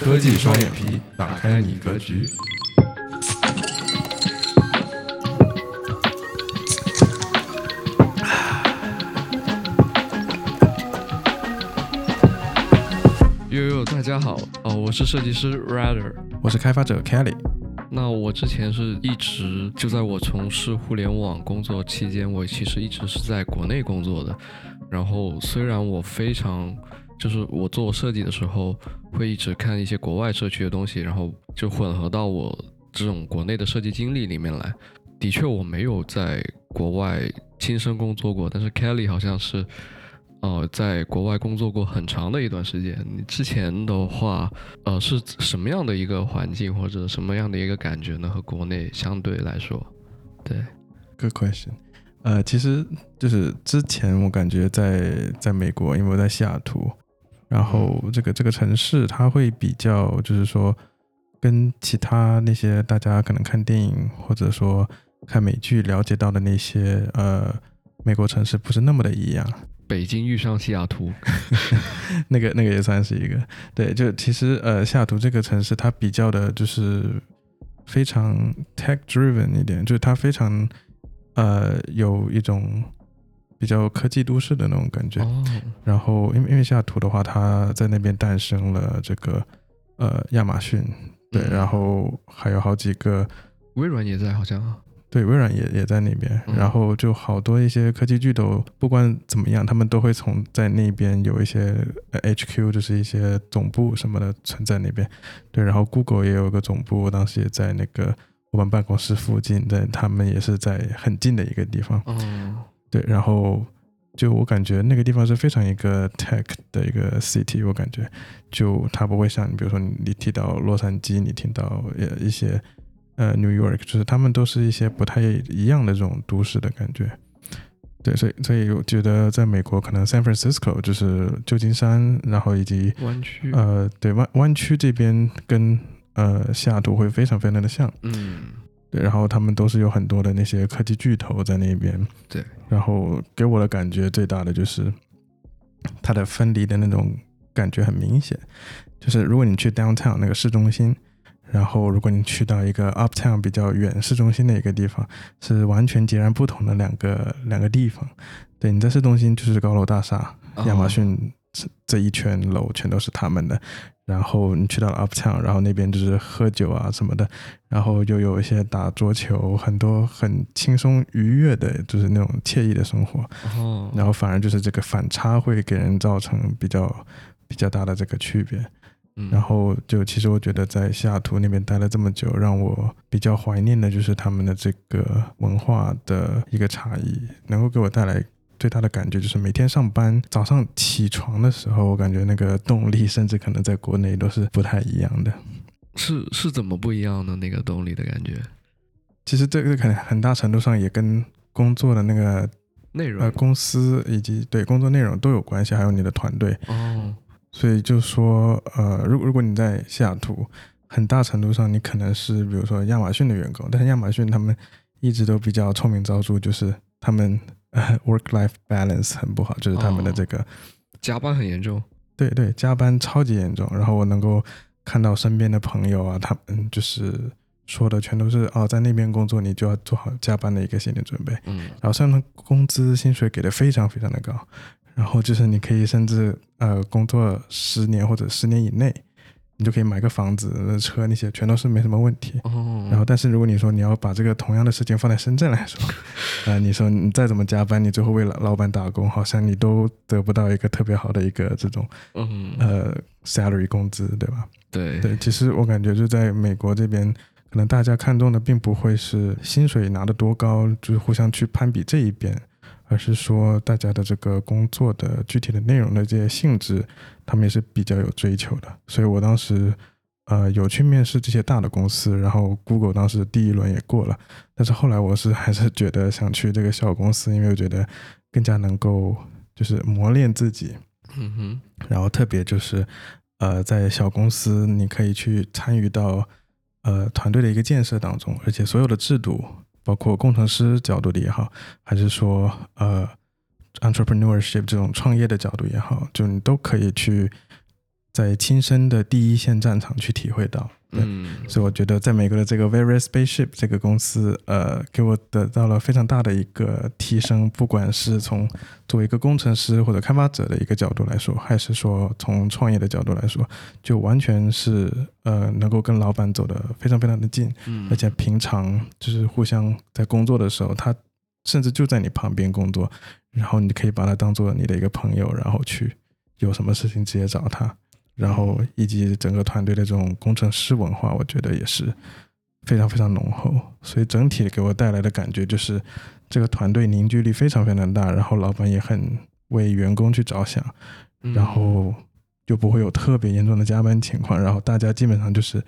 科技双眼皮，打开你格局。悠悠，大家好，哦，我是设计师 Rider。我是开发者 Kelly。那我之前是一直就在我从事互联网工作期间，我其实一直是在国内工作的。然后虽然我非常就是我做设计的时候会一直看一些国外社区的东西，然后就混合到我这种国内的设计经历里面来。的确我没有在国外亲身工作过，但是 Kelly 好像是呃在国外工作过很长的一段时间。你之前的话，呃是什么样的一个环境或者什么样的一个感觉呢？和国内相对来说，对，Good question。呃，其实就是之前我感觉在在美国，因为我在西雅图，然后这个这个城市它会比较，就是说跟其他那些大家可能看电影或者说看美剧了解到的那些呃美国城市不是那么的一样。北京遇上西雅图，那个那个也算是一个对，就其实呃西雅图这个城市它比较的就是非常 tech driven 一点，就是它非常。呃，有一种比较科技都市的那种感觉。然后，因为因为西雅图的话，它在那边诞生了这个呃亚马逊，对，然后还有好几个微软也在，好像对，微软也也在那边。然后就好多一些科技巨头，不管怎么样，他们都会从在那边有一些 HQ，就是一些总部什么的存在那边。对，然后 Google 也有个总部，当时也在那个。我们办公室附近在，他们也是在很近的一个地方。嗯，对，然后就我感觉那个地方是非常一个 tech 的一个 city，我感觉就它不会像你，比如说你提到洛杉矶，你听到呃一些呃 New York，就是他们都是一些不太一样的这种都市的感觉。对，所以所以我觉得在美国可能 San Francisco 就是旧金山，然后以及湾区，呃，对湾湾区这边跟。呃，西雅图会非常非常的像，嗯，对，然后他们都是有很多的那些科技巨头在那边，对，然后给我的感觉最大的就是它的分离的那种感觉很明显，就是如果你去 downtown 那个市中心，然后如果你去到一个 uptown 比较远市中心的一个地方，是完全截然不同的两个两个地方。对，你在市中心就是高楼大厦，亚马逊这这一圈楼全都是他们的。然后你去到了 Uptown，然后那边就是喝酒啊什么的，然后又有一些打桌球，很多很轻松愉悦的，就是那种惬意的生活。哦。然后反而就是这个反差会给人造成比较比较大的这个区别。嗯。然后就其实我觉得在西雅图那边待了这么久，让我比较怀念的就是他们的这个文化的一个差异，能够给我带来。最大的感觉就是每天上班早上起床的时候，我感觉那个动力甚至可能在国内都是不太一样的。是是怎么不一样的那个动力的感觉？其实这个可能很大程度上也跟工作的那个内容、呃公司以及对工作内容都有关系，还有你的团队。哦。所以就说呃，如如果你在西雅图，很大程度上你可能是比如说亚马逊的员工，但是亚马逊他们一直都比较臭名昭著，就是他们。Work-life balance 很不好，就是他们的这个加班很严重。对对，加班超级严重。然后我能够看到身边的朋友啊，他们就是说的全都是哦，在那边工作你就要做好加班的一个心理准备。嗯。然后上面工资薪水给的非常非常的高，然后就是你可以甚至呃工作十年或者十年以内。你就可以买个房子、车那些，全都是没什么问题。哦。然后，但是如果你说你要把这个同样的事情放在深圳来说，啊，你说你再怎么加班，你最后为了老板打工，好像你都得不到一个特别好的一个这种，嗯，呃，salary 工资，对吧？对对，其实我感觉就在美国这边，可能大家看重的并不会是薪水拿得多高，就是互相去攀比这一边。而是说，大家的这个工作的具体的内容的这些性质，他们也是比较有追求的。所以我当时，呃，有去面试这些大的公司，然后 Google 当时第一轮也过了。但是后来我是还是觉得想去这个小公司，因为我觉得更加能够就是磨练自己。嗯哼。然后特别就是，呃，在小公司你可以去参与到呃团队的一个建设当中，而且所有的制度。包括工程师角度的也好，还是说呃，entrepreneurship 这种创业的角度也好，就你都可以去在亲身的第一线战场去体会到。对，嗯。所以我觉得在美国的这个 Various Spaceship 这个公司，呃，给我得到了非常大的一个提升，不管是从作为一个工程师或者开发者的一个角度来说，还是说从创业的角度来说，就完全是呃能够跟老板走得非常非常的近，嗯。而且平常就是互相在工作的时候，他甚至就在你旁边工作，然后你可以把他当做你的一个朋友，然后去有什么事情直接找他，然后以及整个团队的这种工程师文化，我觉得也是非常非常浓厚，所以整体给我带来的感觉就是这个团队凝聚力非常非常大，然后老板也很为员工去着想，嗯然后就不会有特别严重的加班情况，然后大家基本上就是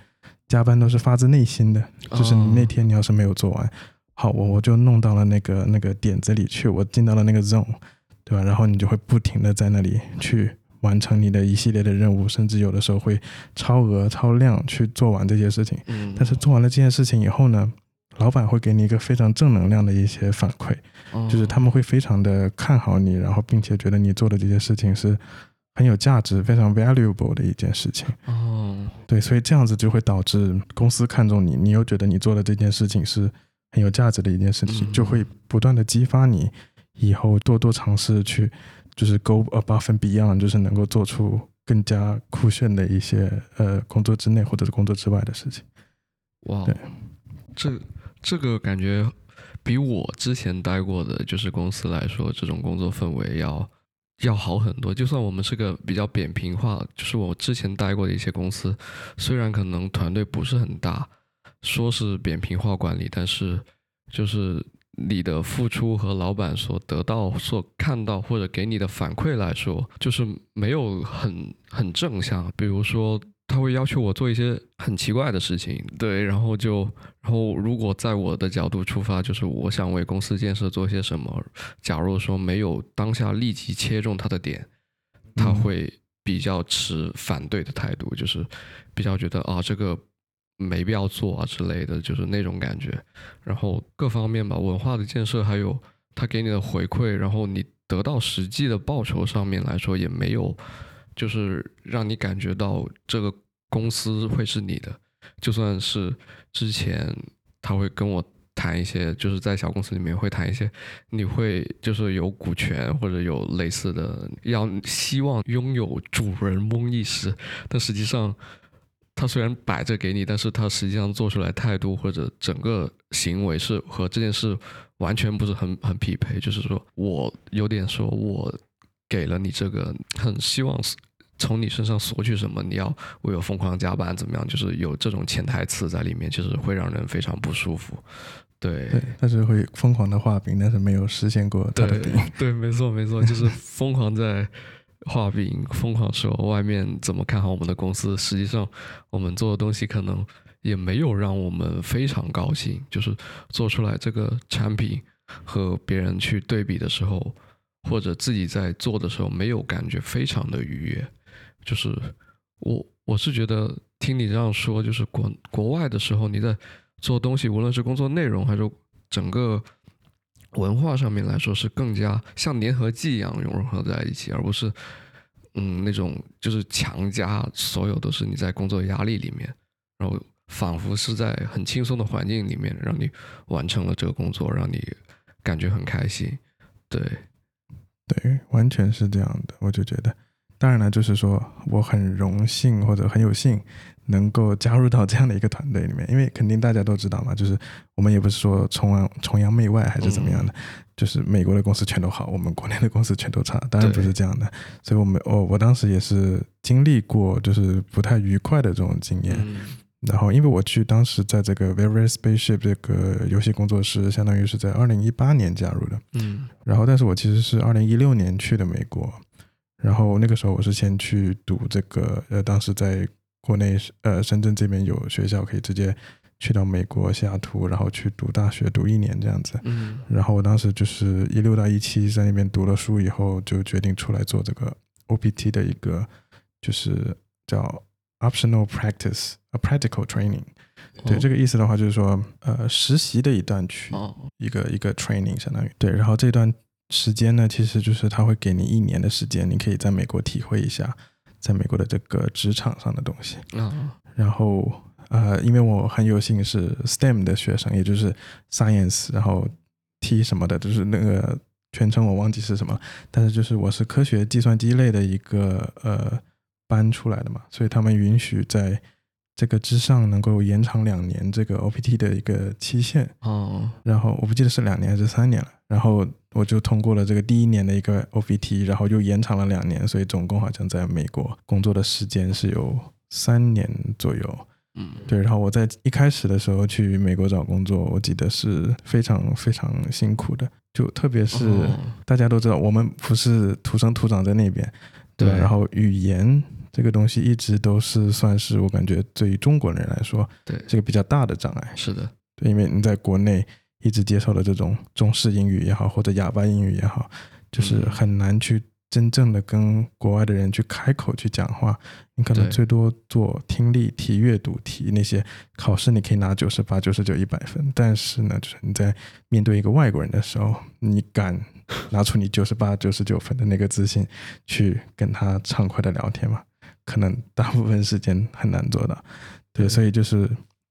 加班都是发自内心的，就是你那哦天你要是没有做完，好，我我就弄到了那个那个点子里去，我进到了那个 zone，对吧？然后你就会不停的在那里去完成你的一系列的任务，甚至有的时候会超额超量去做完这些事情。嗯，但是做完了这件事情以后呢，老板会给你一个非常正能量的一些反馈，就是他们会非常的看好你，然后并且觉得你做的这些事情是很有价值、非常 valuable 的一件事情。哦，对，所以这样子就会导致公司看重你，你又觉得你做的这件事情是很有价值的一件事情，嗯就会不断的激发你以后多多尝试去，就是 go above and beyond，就是能够做出更加酷炫的一些呃工作之内或者是工作之外的事情。哇对，这这个感觉比我之前待过的就是公司来说，这种工作氛围要要好很多。就算我们是个比较扁平化，就是我之前待过的一些公司，虽然可能团队不是很大，说是扁平化管理，但是就是你的付出和老板所得到、所看到或者给你的反馈来说，就是没有很很正向。比如说，他会要求我做一些很奇怪的事情，对，然后就，然后如果在我的角度出发，就是我想为公司建设做些什么，假如说没有当下立即切中他的点，他嗯会比较持反对的态度，就是比较觉得啊这个没必要做啊之类的，就是那种感觉。然后各方面吧，文化的建设，还有他给你的回馈，然后你得到实际的报酬上面来说，也没有就是让你感觉到这个公司会是你的。就算是之前他会跟我谈一些，就是在小公司里面会谈一些，你会就是有股权或者有类似的，要希望拥有主人翁意识，但实际上他虽然摆着给你，但是他实际上做出来态度或者整个行为是和这件事完全不是很很匹配。就是说我有点说我给了你这个，很希望从你身上索取什么，你要为我疯狂加班怎么样？就是有这种潜台词在里面，就是会让人非常不舒服。对对，但是会疯狂的画饼，但是没有实现过他的对饼。对，没错没错，就是疯狂在画饼，疯狂说外面怎么看好我们的公司，实际上我们做的东西可能也没有让我们非常高兴，就是做出来这个产品和别人去对比的时候，或者自己在做的时候，没有感觉非常的愉悦。就是我我是觉得听你这样说，就是国国外的时候你在做东西，无论是工作内容还是整个文化上面来说，是更加像粘合剂一样融合在一起，而不是嗯那种就是强加所有都是你在工作压力里面，然后仿佛是在很轻松的环境里面让你完成了这个工作，让你感觉很开心。对，对，完全是这样的，我就觉得。当然了，就是说我很荣幸或者很有幸能够加入到这样的一个团队里面，因为肯定大家都知道嘛，就是我们也不是说崇洋崇洋媚外还是怎么样的，就是美国的公司全都好，我们国内的公司全都差，当然不是这样的。所以我们我我当时也是经历过就是不太愉快的这种经验，嗯然后因为我去当时在这个 Various Spaceship 这个游戏工作室，相当于是在二零一八年加入的。嗯然后，但是我其实是二零一六年去的美国，然后那个时候我是先去读这个，呃，当时在国内呃深圳这边有学校可以直接去到美国西雅图，然后去读大学读一年这样子。嗯然后我当时就是一六到一七在那边读了书以后，就决定出来做这个 OPT 的一个就是叫 optional practice a practical training。对，这个个意思的话就是说，呃，实习的一段去哦一个一个 training 相当于对，然后这段时间呢，其实就是他会给你一年的时间，你可以在美国体会一下在美国的这个职场上的东西。啊，然后呃，因为我很有幸是 STEM 的学生，也就是 Science，然后 T 什么的，就是那个全称我忘记是什么，但是就是我是科学计算机类的一个呃班出来的嘛，所以他们允许在这个之上能够延长两年这个 OPT 的一个期限。哦，然后我不记得是两年还是三年了，然后我就通过了这个第一年的一个 OPT，然后又延长了两年，所以总共好像在美国工作的时间是有三年左右。嗯，对，然后我在一开始的时候去美国找工作，我记得是非常非常辛苦的，就特别是哦。大家都知道，我们不是土生土长在那边，对对。然后语言这个东西一直都是算是我感觉对于中国人来说，对这个比较大的障碍。是的，对，因为你在国内一直接受的这种中式英语也好，或者哑巴英语也好，就是嗯很难去真正的跟国外的人去开口去讲话。你可能最多做听力题、阅读题那些考试，你可以拿九十八、九十九、一百分。但是呢，就是你在面对一个外国人的时候，你敢拿出你九十八、九十九分的那个自信去跟他畅快的聊天吗？可能大部分时间很难做到。对，所以就是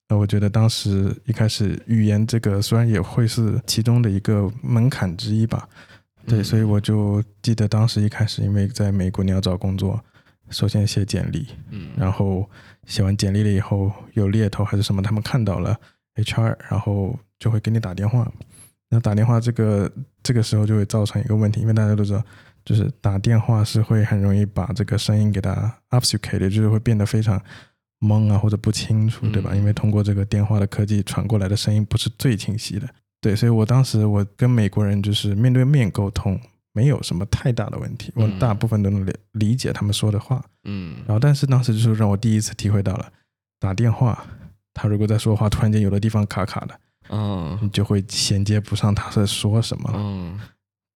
呃，我觉得当时一开始语言这个虽然也会是其中的一个门槛之一吧，对，嗯所以我就记得当时一开始，因为在美国你要找工作，首先写简历，嗯，然后写完简历了以后有猎头还是什么，他们看到了 HR，然后就会给你打电话。那打电话这个这个时候就会造成一个问题，因为大家都知道，就是打电话是会很容易把这个声音给它 obfuscate，就是会变得非常懵啊或者不清楚，对吧？嗯因为通过这个电话的科技传过来的声音不是最清晰的。对，所以我当时我跟美国人就是面对面沟通，没有什么太大的问题，我嗯大部分都能理理解他们说的话。嗯，然后，但是当时就是让我第一次体会到了打电话，他如果在说话，突然间有的地方卡卡的，嗯，你就会衔接不上他在说什么。嗯，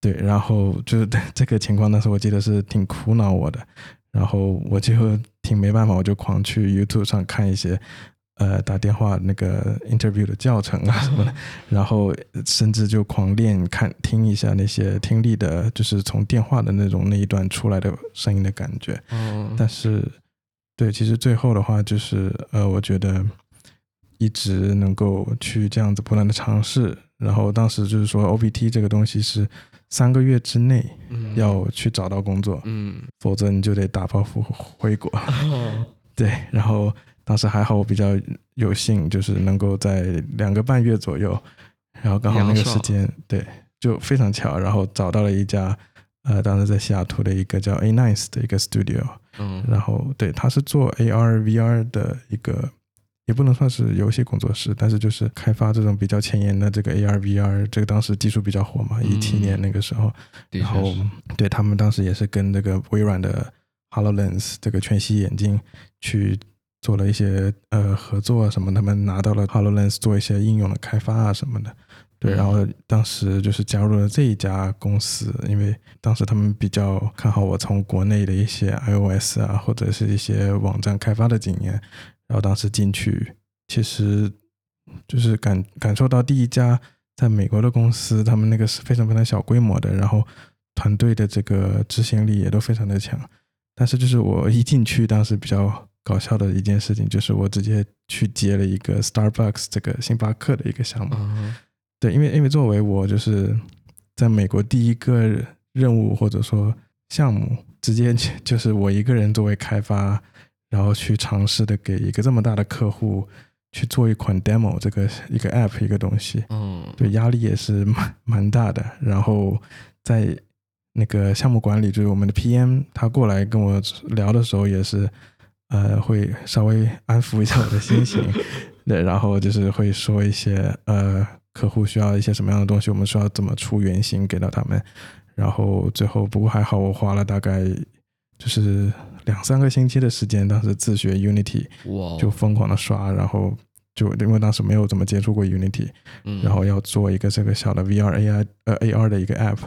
对，然后就是这个情况，当时我记得是挺苦恼我的，然后我就挺没办法，我就狂去 YouTube 上看一些呃打电话那个 interview 的教程啊什么的，然后甚至就狂练看听一下那些听力的，就是从电话的那种那一段出来的声音的感觉。嗯，但是，对，其实最后的话就是，呃，我觉得一直能够去这样子不断的尝试，然后当时就是说 OPT 这个东西是三个月之内嗯。要去找到工作，嗯，否则你就得打包回回国。哦。对，然后当时还好我比较有幸，就是能够在两个半月左右，然后刚好那个时间，对，就非常巧，然后找到了一家。呃，当时在西雅图的一个叫 A Nice 的一个 studio，嗯，然后对，他是做 AR VR 的一个，也不能算是游戏工作室，但是就是开发这种比较前沿的这个 AR VR，这个当时技术比较火嘛，一七嗯年那个时候，的然后，对他们当时也是跟这个微软的 HoloLens 这个全息眼镜去做了一些呃合作啊什么，他们拿到了 HoloLens 做一些应用的开发啊什么的。对，嗯然后当时就是加入了这一家公司，因为当时他们比较看好我从国内的一些 iOS 啊，或者是一些网站开发的经验，然后当时进去，其实就是感感受到第一家在美国的公司，他们那个是非常非常小规模的，然后团队的这个执行力也都非常的强。但是就是我一进去，当时比较搞笑的一件事情，就是我直接去接了一个 Starbucks 这个星巴克的一个项目。嗯对，因为因为作为我就是在美国第一个任务或者说项目，直接就就是我一个人作为开发，然后去尝试的给一个这么大的客户去做一款 demo 这个一个 app 一个东西，嗯，对，压力也是蛮蛮大的。然后在那个项目管理，就是我们的 PM，他过来跟我聊的时候，也是呃会稍微安抚一下我的心情，对，然后就是会说一些呃客户需要一些什么样的东西，我们需要怎么出原型给到他们。然后最后不过还好，我花了大概就是两三个星期的时间，当时自学 Unity，就疯狂的刷，然后就因为当时没有怎么接触过 Unity，嗯然后要做一个这个小的 VR AI 呃 AR 的一个 app，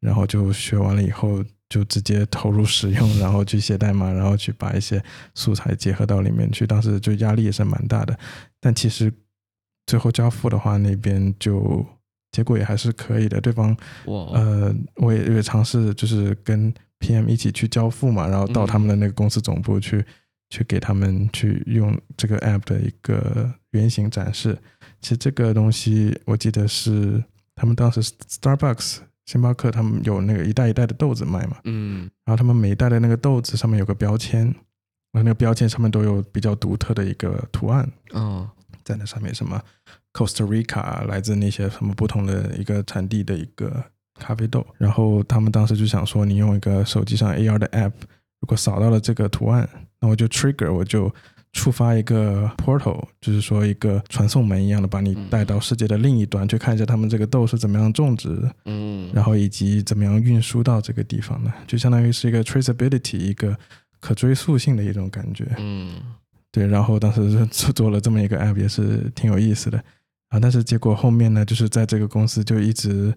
然后就学完了以后就直接投入使用，然后去写代码，然后去把一些素材结合到里面去。当时就压力也是蛮大的，但其实最后交付的话，那边就结果也还是可以的。对方呃，我也也尝试就是跟 PM 一起去交付嘛，然后到他们的那个公司总部去，去给他们去用这个 app 的一个原型展示。其实这个东西我记得是他们当时 Starbucks 星巴克他们有那个一袋一袋的豆子卖嘛，嗯。然后他们每一袋的那个豆子上面有个标签，然后那个标签上面都有比较独特的一个图案，啊在那上面什么 Costa Rica 来自那些什么不同的一个产地的一个咖啡豆，然后他们当时就想说，你用一个手机上 AR 的 app，如果扫到了这个图案，那我就 trigger 我就触发一个 portal，就是说一个传送门一样的，把你带到世界的另一端，去看一下他们这个豆是怎么样种植，嗯，然后以及怎么样运输到这个地方的，就相当于是一个 traceability 一个可追溯性的一种感觉。嗯。对，然后当时是做做了这么一个 app，也是挺有意思的。啊。但是结果后面呢，就是在这个公司就一直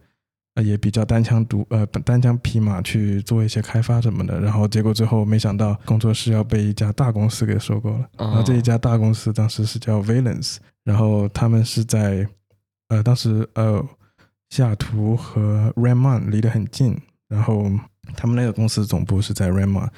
呃也比较单枪独呃单枪匹马去做一些开发什么的，然后结果最后没想到工作室要被一家大公司给收购了。然后这一家大公司当时是叫 Valence，然后他们是在呃当时呃西雅图和 Redmond 离得很近，然后他们那个公司总部是在 Redmond。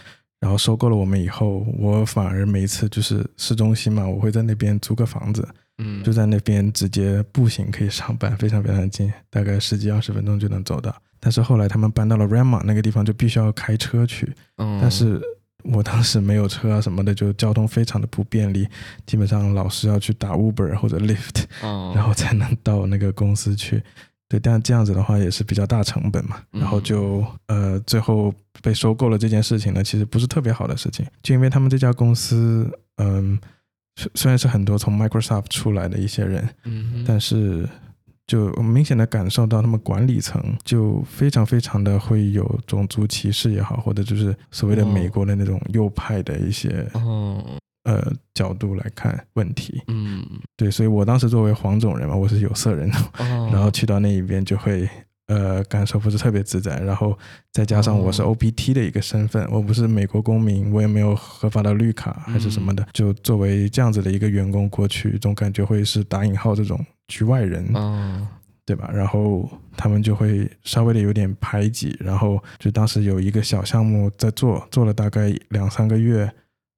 然后收购了我们以后，我反而每一次就是市中心嘛，我会在那边租个房子，嗯。就在那边直接步行可以上班，非常非常近，大概十几二十分钟就能走到。但是后来他们搬到了 Rama 那个地方，就必须要开车去，嗯，但是我当时没有车啊什么的，就交通非常的不便利，基本上老是要去打 Uber 或者 Lyft，哦，然后才能到那个公司去。对，但这样子的话也是比较大成本嘛，嗯然后就呃最后被收购了这件事情呢，其实不是特别好的事情，就因为他们这家公司，嗯，虽虽然是很多从 Microsoft 出来的一些人，嗯，但是就明显的感受到他们管理层就非常非常的会有种族歧视也好，或者就是所谓的哦。美国的那种右派的一些哦，呃角度来看问题。嗯，对，所以我当时作为黄种人嘛，我是有色人，哦，然后去到那一边就会呃感受不是特别自在，然后再加上我是哦 OPT 的一个身份，我不是美国公民，我也没有合法的绿卡还是什么的，嗯就作为这样子的一个员工过去，总感觉会是打引号这种局外人，哦，对吧？然后他们就会稍微的有点排挤，然后就当时有一个小项目在做，做了大概两三个月，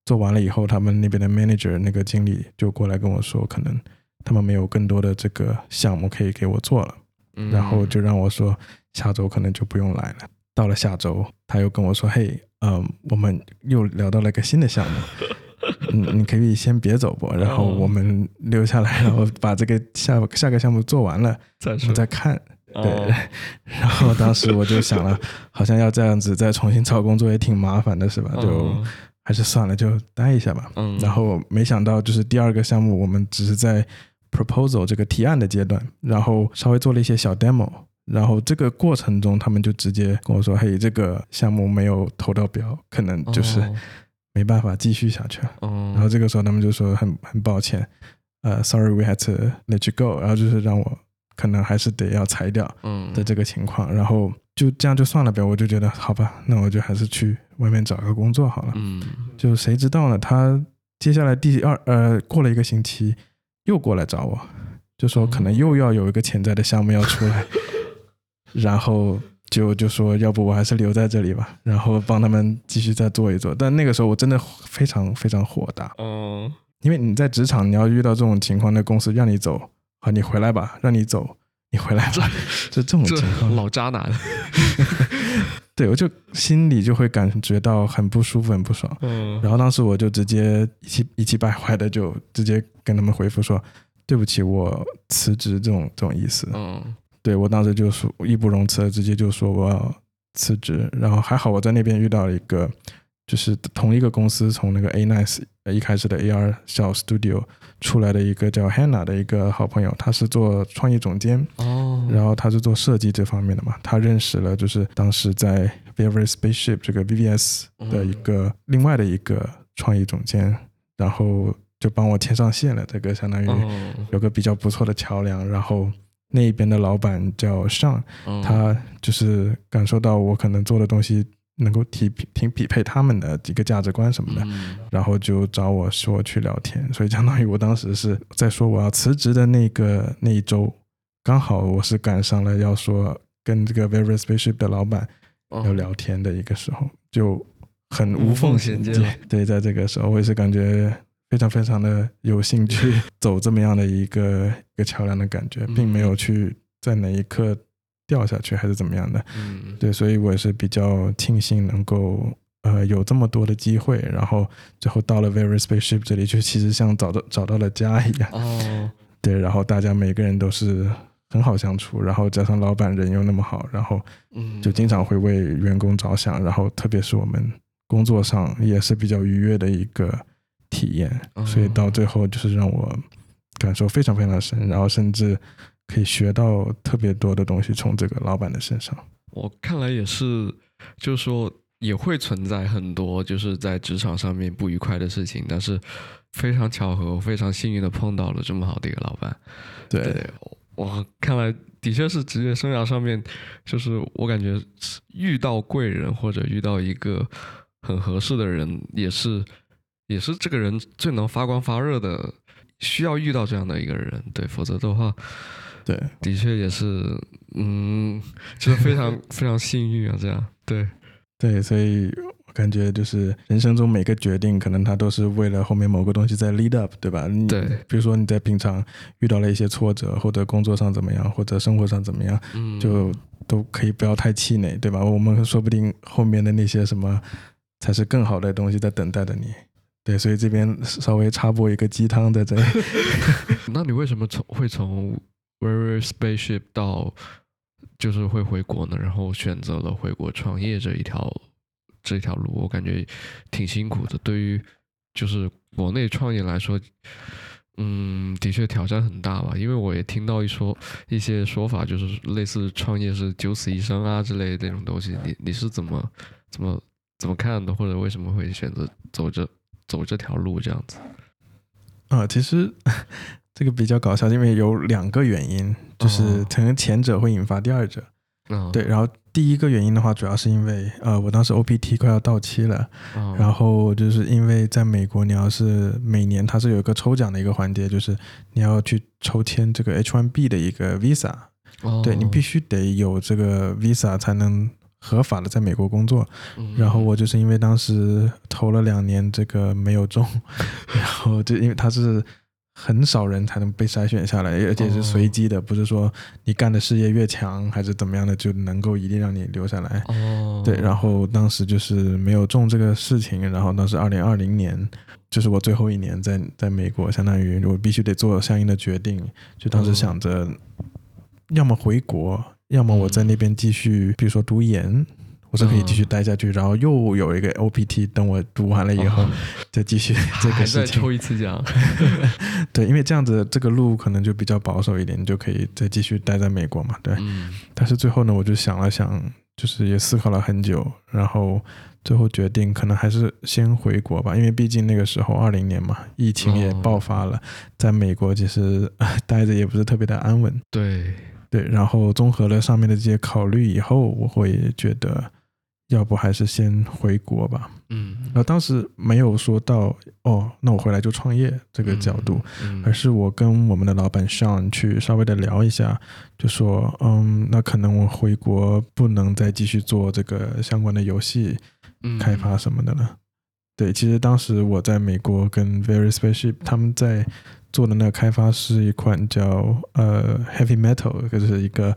做完了以后，他们那边的 manager 那个经理就过来跟我说，可能他们没有更多的这个项目可以给我做了，嗯然后就让我说下周可能就不用来了。到了下周，他又跟我说：“嘿，嗯，我们又聊到了一个新的项目，嗯，你可以先别走不？然后哦我们留下来，然后把这个下 下个项目做完了，再再看。”哦对，然后当时我就想了，好像要这样子再重新找工作也挺麻烦的，是吧？就嗯还是算了，就待一下吧。嗯，然后没想到就是第二个项目，我们只是在 proposal 这个提案的阶段，然后稍微做了一些小 demo，然后这个过程中他们就直接跟我说：“嘿，这个项目没有投到标，可能就是哦没办法继续下去了。”哦，然后这个时候他们就说很很抱歉，呃，sorry we had to let you go，然后就是让我可能还是得要裁掉嗯的这个情况，然后就这样就算了呗，我就觉得好吧，那我就还是去外面找个工作好了。嗯就谁知道呢？他接下来第二呃过了一个星期又过来找我，就说可能又要有一个潜在的项目要出来，然后就就说要不我还是留在这里吧，然后帮他们继续再做一做。但那个时候我真的非常非常火大，嗯因为你在职场你要遇到这种情况，那公司让你走，好你回来吧，让你走。你回来吧，就这种这情况，老渣男，对我就心里就会感觉到很不舒服、很不爽。嗯然后当时我就直接一气一气败坏的就直接跟他们回复说：“对不起，我辞职。”这种这种意思。嗯对我当时就说义不容辞的，直接就说我要辞职。然后还好我在那边遇到了一个，就是同一个公司从那个 A Nice 呃一开始的 AR 小 Studio 出来的一个叫 Hannah 的一个好朋友，他是做创意总监，哦，然后他是做设计这方面的嘛，他认识了就是当时在 Viver Spaceship 这个 VVS 的一个另外的一个创意总监，然后就帮我牵上线了，这个相当于哦有个比较不错的桥梁。然后那一边的老板叫嗯。他就是感受到我可能做的东西能够匹挺匹配他们的几个价值观什么的，嗯。然后就找我说去聊天，所以相当于我当时是在说我要辞职的那个那一周，刚好我是赶上了要说跟这个 Very Spaceship 的老板哦要聊天的一个时候，就很无无缝缝衔接。对，在这个时候，我也是感觉非常非常的有兴趣走这么样的一个一个桥梁的感觉，并没有去在哪一刻掉下去还是怎么样的。嗯，对，所以我也是比较庆幸能够呃有这么多的机会，然后最后到了 Very Spaceship 这里，就其实像找到找到了家一样。哦，对，然后大家每个人都是很好相处，然后加上老板人又那么好，然后嗯，就经常会为员工着想，然后特别是我们工作上也是比较愉悦的一个体验，所以到最后就是让我感受非常非常深，然后甚至可以学到特别多的东西从这个老板的身上。我看来也是，就是说也会存在很多就是在职场上面不愉快的事情，但是非常巧合，非常幸运的碰到了这么好的一个老板。对，对，哇，看来的确是职业生涯上面，就是我感觉遇到贵人或者遇到一个很合适的人，也是也是这个人最能发光发热的，需要遇到这样的一个人，对，否则的话，对，的确也是，嗯，就是非常非常幸运啊，这样，对，对，所以我感觉就是人生中每个决定，可能它都是为了后面某个东西在 lead up，对吧？你对比如说你在平常遇到了一些挫折，或者工作上怎么样，或者生活上怎么样，嗯，就都可以不要太气馁，对吧？我们说不定后面的那些什么才是更好的东西在等待着你。对，所以这边稍微插播一个鸡汤在这里。那你为什么从会从 Very Spaceship 到就是会回国呢？然后选择了回国创业这一条这条路，我感觉挺辛苦的。对于就是国内创业来说，嗯，的确挑战很大吧。因为我也听到一说一些说法，就是类似创业是九死一生啊之类的这种东西。你你是怎么怎么怎么看的？或者为什么会选择走这走这条路这样子？啊，其实这个比较搞笑，因为有两个原因，就是哦可能前者会引发第二者。嗯，对，然后第一个原因的话，主要是因为呃，我当时 OPT 快要到期了，嗯，然后就是因为在美国，你要是每年它是有一个抽奖的一个环节，就是你要去抽签这个 H1B 的一个 Visa，哦。对你必须得有这个 Visa 才能合法的在美国工作。嗯。然后我就是因为当时投了两年这个没有中，然后就因为它是很少人才能被筛选下来，而且是随机的，不是说你干的事业越强还是怎么样的就能够一定让你留下来。哦，对，然后当时就是没有中这个事情，然后当时二零二零年就是我最后一年在在美国，相当于我必须得做相应的决定，就当时想着，要么回国，要么我在那边继续，比如说读研。我是可以继续待下去，然后又有一个 OPT，等我读完了以后、哦再继续 这还个事情。再抽一次奖，对，因为这样子这个路可能就比较保守一点，你就可以再继续待在美国嘛。对，嗯但是最后呢，我就想了想，就是也思考了很久，然后最后决定可能还是先回国吧，因为毕竟那个时候二零年嘛，疫情也哦爆发了，在美国其实呃待着也不是特别的安稳。对，对，然后综合了上面的这些考虑以后，我会觉得，要不还是先回国吧。嗯然后当时没有说到哦，那我回来就创业这个角度，，嗯而是我跟我们的老板 Sean 去稍微的聊一下，就说，嗯，那可能我回国不能再继续做这个相关的游戏嗯开发什么的了。对，其实当时我在美国跟 Very Spaceship 他们在做的那个开发是一款叫呃 Heavy Metal，就是一个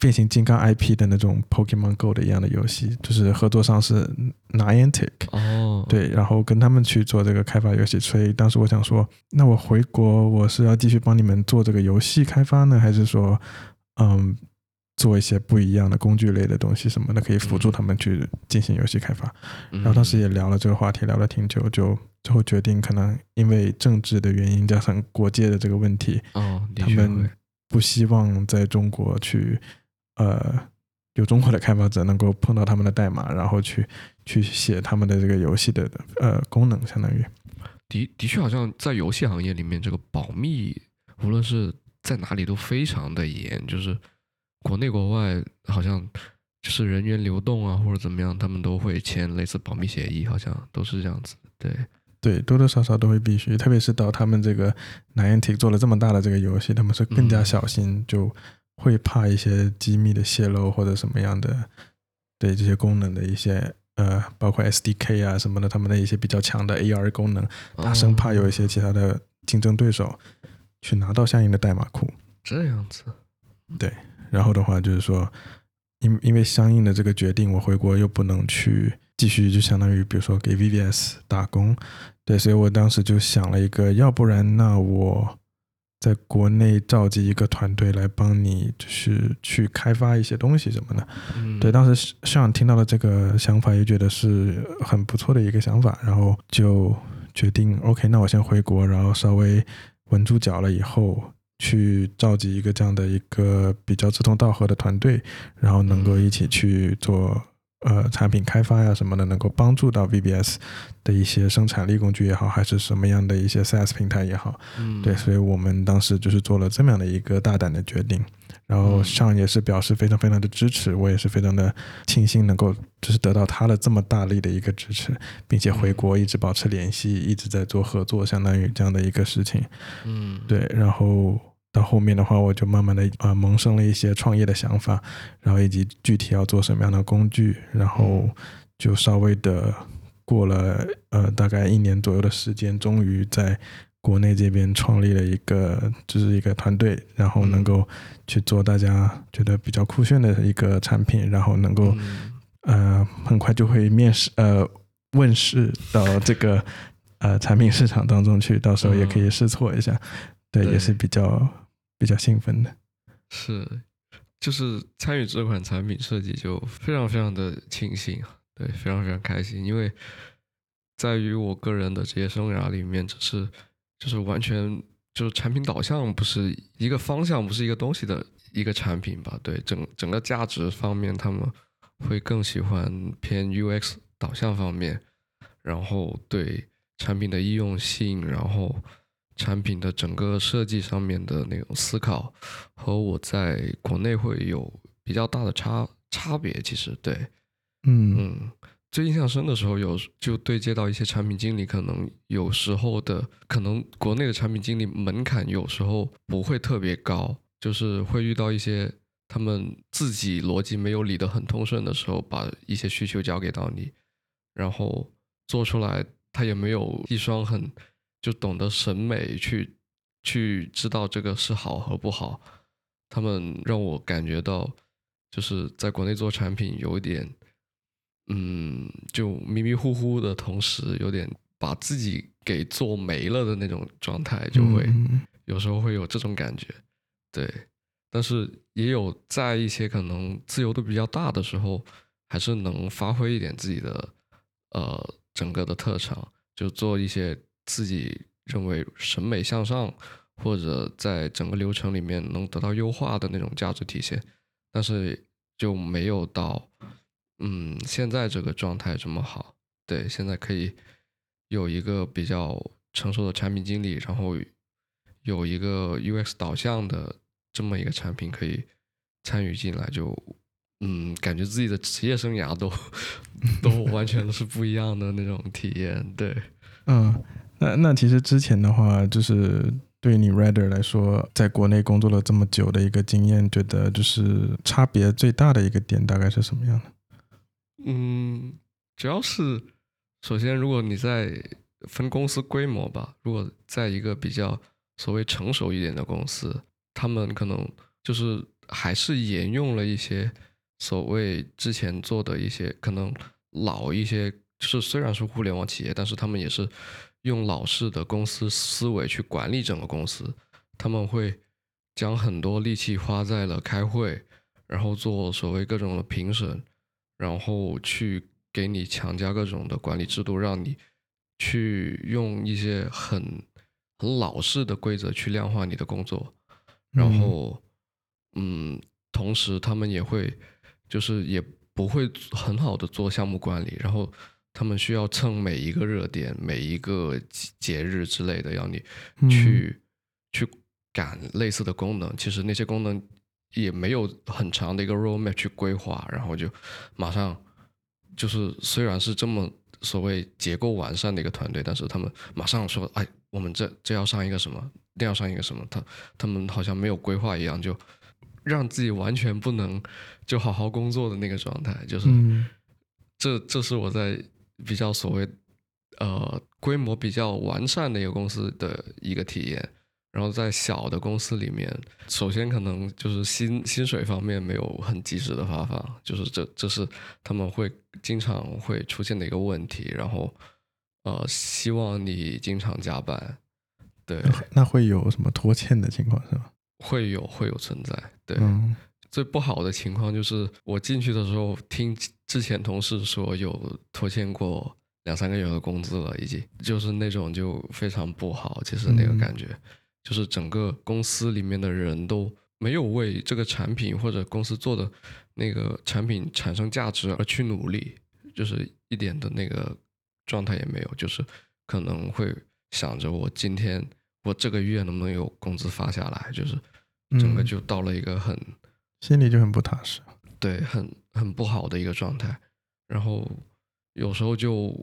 变形金刚 IP 的那种 Pokemon Go 的一样的游戏，就是合作商是 Niantic。哦，对，然后跟他们去做这个开发游戏，所以当时我想说，那我回国我是要继续帮你们做这个游戏开发呢，还是说，嗯，做一些不一样的工具类的东西什么的，可以辅助他们去进行游戏开发？嗯，然后当时也聊了这个话题，聊了挺久，就最后决定，可能因为政治的原因，加上国界的这个问题，哦，他们不希望在中国去，呃，有中国的开发者能够碰到他们的代码，然后去去写他们的这个游戏的呃功能，相当于。的的确好像在游戏行业里面，这个保密无论是在哪里都非常的严，就是国内国外好像就是人员流动啊或者怎么样，他们都会签类似保密协议，好像都是这样子。对，对，多多少少都会必须，特别是到他们这个 Niantic 做了这么大的这个游戏，他们是更加嗯小心，就会怕一些机密的泄露或者什么样的对这些功能的一些呃，包括 SDK 啊什么的，他们的一些比较强的 AR 功能，他生怕有一些其他的竞争对手去拿到相应的代码库。这样子，对，然后的话就是说，因因为相应的这个决定，我回国又不能去继续，就相当于比如说给 VVS 打工，对，所以我当时就想了一个，要不然那我在国内召集一个团队来帮你，就是去开发一些东西什么的。嗯，对，当时上听到了这个想法，也觉得是很不错的一个想法，然后就决定 OK，那我先回国，然后稍微稳住脚了以后。去召集一个这样的一个比较志同道合的团队，然后能够一起去做呃产品开发呀什么的，能够帮助到 VBS 的一些生产力工具也好，还是什么样的一些 SaaS 平台也好，嗯，对，所以我们当时就是做了这么样的一个大胆的决定。然后上也是表示非常非常的支持，我也是非常的庆幸能够就是得到他的这么大力的一个支持，并且回国一直保持联系，一直在做合作，相当于这样的一个事情。嗯，对，然后到后面的话，我就慢慢的啊萌生了一些创业的想法，然后以及具体要做什么样的工具，然后就稍微的过了呃大概一年左右的时间，终于在。国内这边创立了一个，就是一个团队，然后能够去做大家觉得比较酷炫的一个产品，然后能够呃很快就会面试呃问世到这个呃产品市场当中去，到时候也可以试错一下，对，也是比较比较兴奋的。是，就是参与这款产品设计就非常非常的庆幸，对，非常非常开心，因为在于我个人的职业生涯里面，只是。就是完全就是产品导向，不是一个方向，不是一个东西的一个产品吧？对，整整个价值方面，他们会更喜欢偏 UX 导向方面，然后对产品的易用性，然后产品的整个设计上面的那种思考，和我在国内会有比较大的差差别。其实，对，嗯嗯。最印象深的时候，有就对接到一些产品经理，可能有时候的可能国内的产品经理门槛有时候不会特别高，就是会遇到一些他们自己逻辑没有理得很通顺的时候，把一些需求交给到你，然后做出来，他也没有一双很就懂得审美去去知道这个是好和不好，他们让我感觉到就是在国内做产品有一点。嗯，就迷迷糊糊的同时，有点把自己给做没了的那种状态，就会有时候会有这种感觉。对，但是也有在一些可能自由度比较大的时候，还是能发挥一点自己的呃整个的特长，就做一些自己认为审美向上或者在整个流程里面能得到优化的那种价值体现，但是就没有到。嗯，现在这个状态这么好，对，现在可以有一个比较成熟的产品经理，然后有一个 UX 导向的这么一个产品可以参与进来，就嗯，感觉自己的职业生涯都 都完全都是不一样的那种体验，对，嗯，那那其实之前的话，就是对你 Rider 来说，在国内工作了这么久的一个经验，觉得就是差别最大的一个点大概是什么样的？嗯，主要是首先，如果你在分公司规模吧，如果在一个比较所谓成熟一点的公司，他们可能就是还是沿用了一些所谓之前做的一些可能老一些，就是虽然是互联网企业，但是他们也是用老式的公司思维去管理整个公司，他们会将很多力气花在了开会，然后做所谓各种的评审。然后去给你强加各种的管理制度，让你去用一些很很老式的规则去量化你的工作，然后，嗯，同时他们也会就是也不会很好的做项目管理，然后他们需要蹭每一个热点、每一个节日之类的，要你去去赶类似的功能。其实那些功能。也没有很长的一个 roadmap 去规划，然后就马上就是虽然是这么所谓结构完善的一个团队，但是他们马上说，哎，我们这这要上一个什么，那要上一个什么，他他们好像没有规划一样，就让自己完全不能就好好工作的那个状态，就是嗯这这是我在比较所谓呃规模比较完善的一个公司的一个体验。然后在小的公司里面，首先可能就是薪薪水方面没有很及时的发放，就是这这是他们会经常会出现的一个问题。然后呃，希望你经常加班，对，那会有什么拖欠的情况是吧？会有会有存在。对，嗯最不好的情况就是我进去的时候听之前同事说有拖欠过两三个月的工资了，已经就是那种就非常不好，其实那个嗯感觉。就是整个公司里面的人都没有为这个产品或者公司做的那个产品产生价值而去努力，就是一点的那个状态也没有，就是可能会想着我今天我这个月能不能有工资发下来，就是整个嗯就到了一个很心里就很不踏实。对很很不好的一个状态，然后有时候就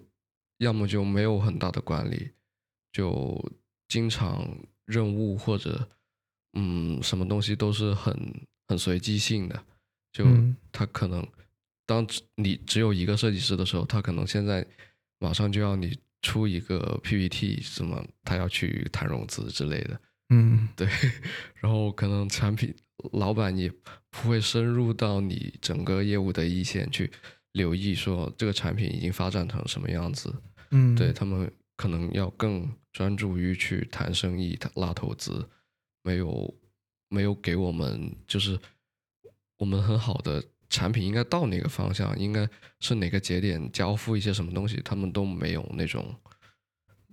要么就没有很大的管理，就经常任务或者嗯什么东西都是很很随机性的，就嗯。他可能当你只有一个设计师的时候，他可能现在马上就要你出一个 PPT，什么他要去谈融资之类的，嗯。对，然后可能产品老板也不会深入到你整个业务的一线去留意说这个产品已经发展成什么样子，嗯，对他们可能要更专注于去谈生意、拉投资，没有没有给我们就是我们很好的产品应该到哪个方向，应该是哪个节点交付一些什么东西，他们都没有那种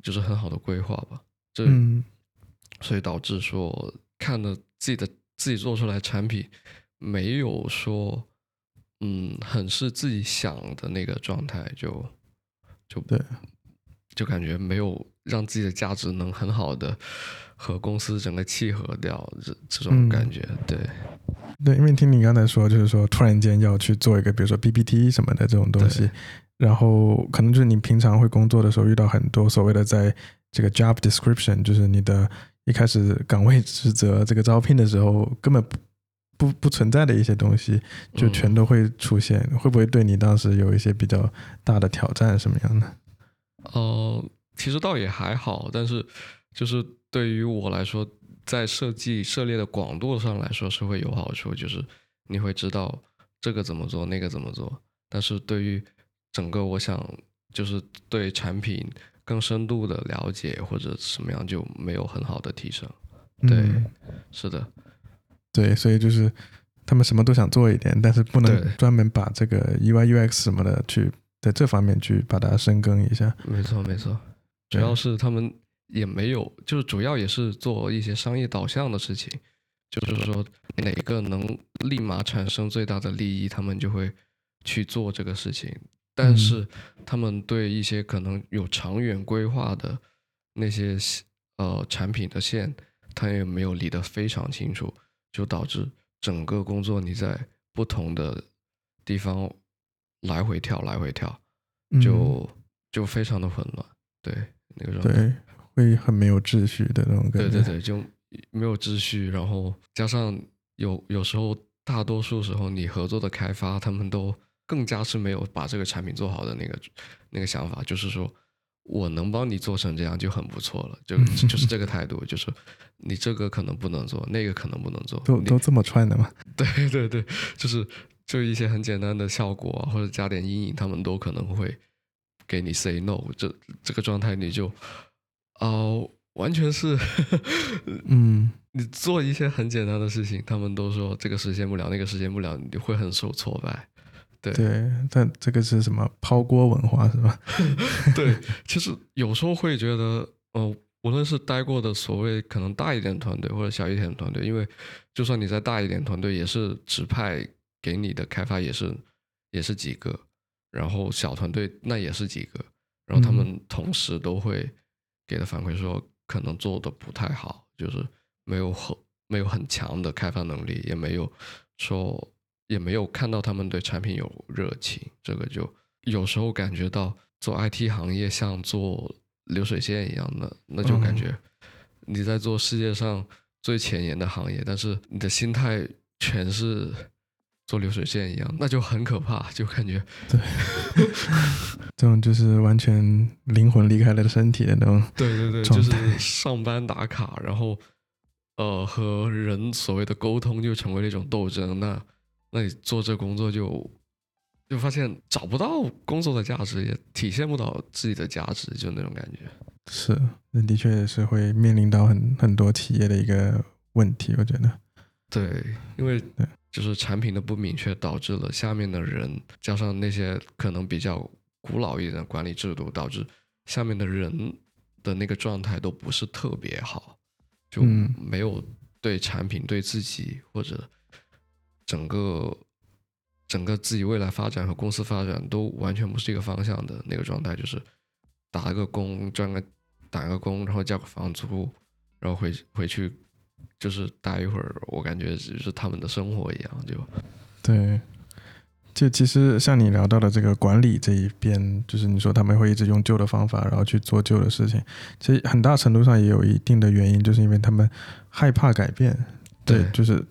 就是很好的规划吧。这嗯。所以导致说看了自己的自己做出来产品，没有说嗯很是自己想的那个状态，就就对，就感觉没有让自己的价值能很好的和公司整个契合掉，这这种嗯感觉，对，对，因为听你刚才说，就是说突然间要去做一个，比如说 PPT 什么的这种东西，然后可能就是你平常会工作的时候遇到很多所谓的在这个 job description，就是你的一开始岗位职责这个招聘的时候根本不不不存在的一些东西，就嗯全都会出现，会不会对你当时有一些比较大的挑战什么样的？呃，其实倒也还好，但是就是对于我来说，在设计涉猎的广度上来说是会有好处，就是你会知道这个怎么做，那个怎么做。但是对于整个我想就是对产品更深度的了解或者什么样就没有很好的提升。对嗯是的，对，所以就是他们什么都想做一点，但是不能专门把这个 UI UX 什么的去在这方面去把它深耕一下。没错没错，主要是他们也没有，就是主要也是做一些商业导向的事情，就是说哪个能立马产生最大的利益，他们就会去做这个事情。但嗯是他们对一些可能有长远规划的那些呃产品的线，他也没有理得非常清楚，就导致整个工作你在不同的地方来回跳，来回跳。嗯就就非常的混乱，对那个状态，对，会很没有秩序的那种感觉。对对对，就没有秩序，然后加上有有时候大多数时候你合作的开发，他们都更加是没有把这个产品做好的那个那个想法，就是说我能帮你做成这样就很不错了，就就是这个态度，就是你这个可能不能做，那个可能不能做，你都都这么串的吗？对对对，就是就一些很简单的效果啊，或者加点阴影，他们都可能会给你 say no，这这个状态你就哦、完全是 嗯，你做一些很简单的事情，他们都说这个实现不了，那个实现不了，你会很受挫败。对对，但这个是什么抛锅文化是吧？对，其实有时候会觉得，呃，无论是待过的所谓可能大一点的团队或者小一点的团队，因为就算你在大一点团队，也是指派给你的开发也是也是几个，然后小团队那也是几个，然后他们同时都会给的反馈说，可能做的不太好，就是没有很没有很强的开发能力，也没有说也没有看到他们对产品有热情，这个就有时候感觉到做 IT 行业像做流水线一样的，那就感觉你在做世界上最前沿的行业，但是你的心态全是做流水线一样，那就很可怕，就感觉对，这种就是完全灵魂离开了身体的那种。对对对，就是上班打卡，然后呃和人所谓的沟通就成为了一种斗争。那那你做这工作就就发现找不到工作的价值，也体现不到自己的价值，就那种感觉。是，那的确也是会面临到很很多企业的一个问题，我觉得。对，因为就是产品的不明确，导致了下面的人加上那些可能比较古老一点的管理制度，导致下面的人的那个状态都不是特别好，就没有对产品、对自己或者整个整个自己未来发展和公司发展都完全不是一个方向的那个状态，就是打个工赚个打个工，然后交个房租，然后回回去。就是待一会儿，我感觉就是他们的生活一样，就对。就其实像你聊到的这个管理这一边，就是你说他们会一直用旧的方法，然后去做旧的事情，其实很大程度上也有一定的原因，就是因为他们害怕改变。对，就是。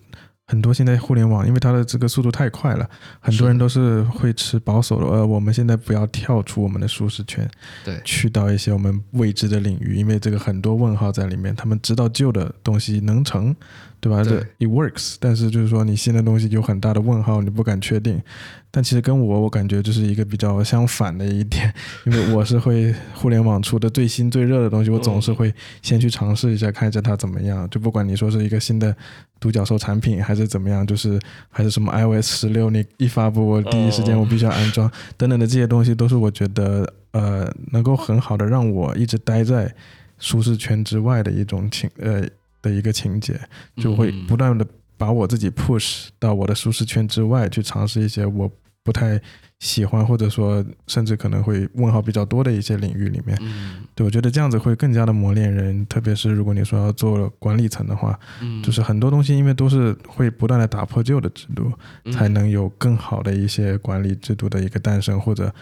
很多现在互联网，因为它的这个速度太快了，很多人都是会持保守的。呃，我们现在不要跳出我们的舒适圈，对，去到一些我们未知的领域，因为这个很多问号在里面。他们知道旧的东西能成。对吧？这 it works，但是就是说你新的东西有很大的问号，你不敢确定。但其实跟我我感觉就是一个比较相反的一点，因为我是会互联网出的最新最热的东西，我总是会先去尝试一下，看一下它怎么样。就不管你说是一个新的独角兽产品还是怎么样，就是还是什么 iOS 十六，你一发布，我第一时间我必须要安装等等的这些东西，都是我觉得呃能够很好的让我一直待在舒适圈之外的一种情呃。的一个情节，就会不断的把我自己 push 到我的舒适圈之外，去尝试一些我不太喜欢，或者说甚至可能会问号比较多的一些领域里面。嗯，对我觉得这样子会更加的磨练人，特别是如果你说要做管理层的话，嗯，就是很多东西因为都是会不断的打破旧的制度，才能有更好的一些管理制度的一个诞生，或者。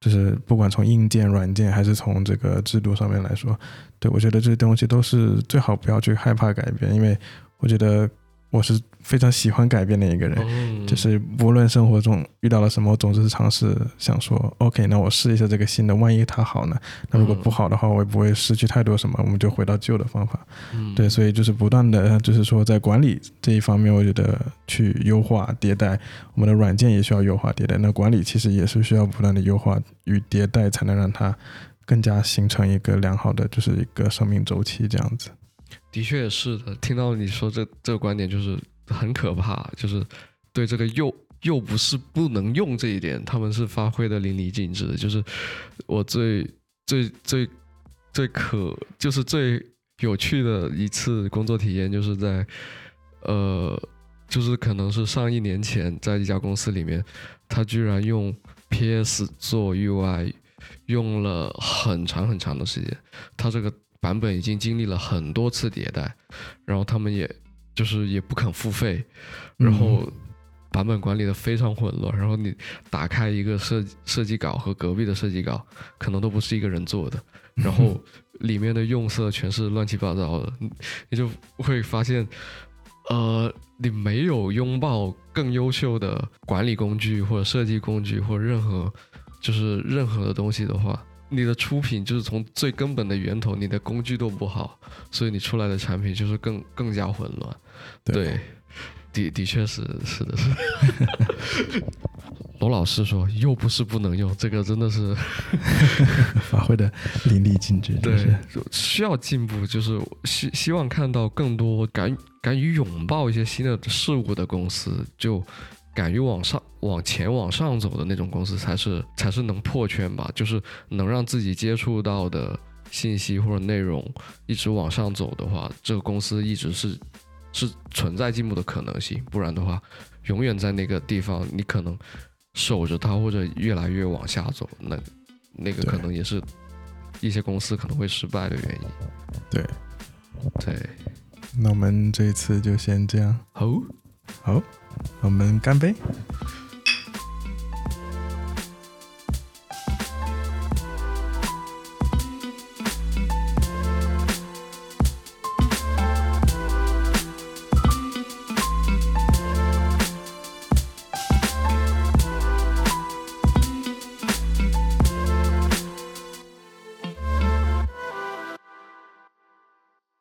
就是不管从硬件、软件，还是从这个制度上面来说，对我觉得这些东西都是最好不要去害怕改变，因为我觉得。我是非常喜欢改变的一个人，就是无论生活中遇到了什么，我总是尝试想说，OK，那我试一下这个新的，万一它好呢？那如果不好的话，我也不会失去太多什么，我们就回到旧的方法。对，所以就是不断的，就是说在管理这一方面，我觉得去优化迭代，我们的软件也需要优化迭代。那管理其实也是需要不断的优化与迭代，才能让它更加形成一个良好的，就是一个生命周期这样子。的确是的，听到你说这这个观点就是很可怕，就是对这个又又不是不能用这一点，他们是发挥的淋漓尽致。就是我最最最最可就是最有趣的一次工作体验，就是在呃，就是可能是上一年前，在一家公司里面，他居然用 PS 做 UI，用了很长很长的时间，他这个。版本已经经历了很多次迭代，然后他们也就是也不肯付费，然后版本管理的非常混乱，然后你打开一个设设计稿和隔壁的设计稿，可能都不是一个人做的，然后里面的用色全是乱七八糟的，你就会发现，呃，你没有拥抱更优秀的管理工具或者设计工具或者任何就是任何的东西的话。你的出品就是从最根本的源头，你的工具都不好，所以你出来的产品就是更更加混乱。对，的的确是是的是。罗老师说又不是不能用，这个真的是 发挥的淋漓尽致。对，需要进步，就是希希望看到更多敢敢于拥抱一些新的事物的公司就。敢于往上、往前、往上走的那种公司，才是才是能破圈吧？就是能让自己接触到的信息或者内容一直往上走的话，这个公司一直是是存在进步的可能性。不然的话，永远在那个地方，你可能守着它，或者越来越往下走，那那个可能也是一些公司可能会失败的原因。对，对。那我们这一次就先这样。好，好。我们干杯。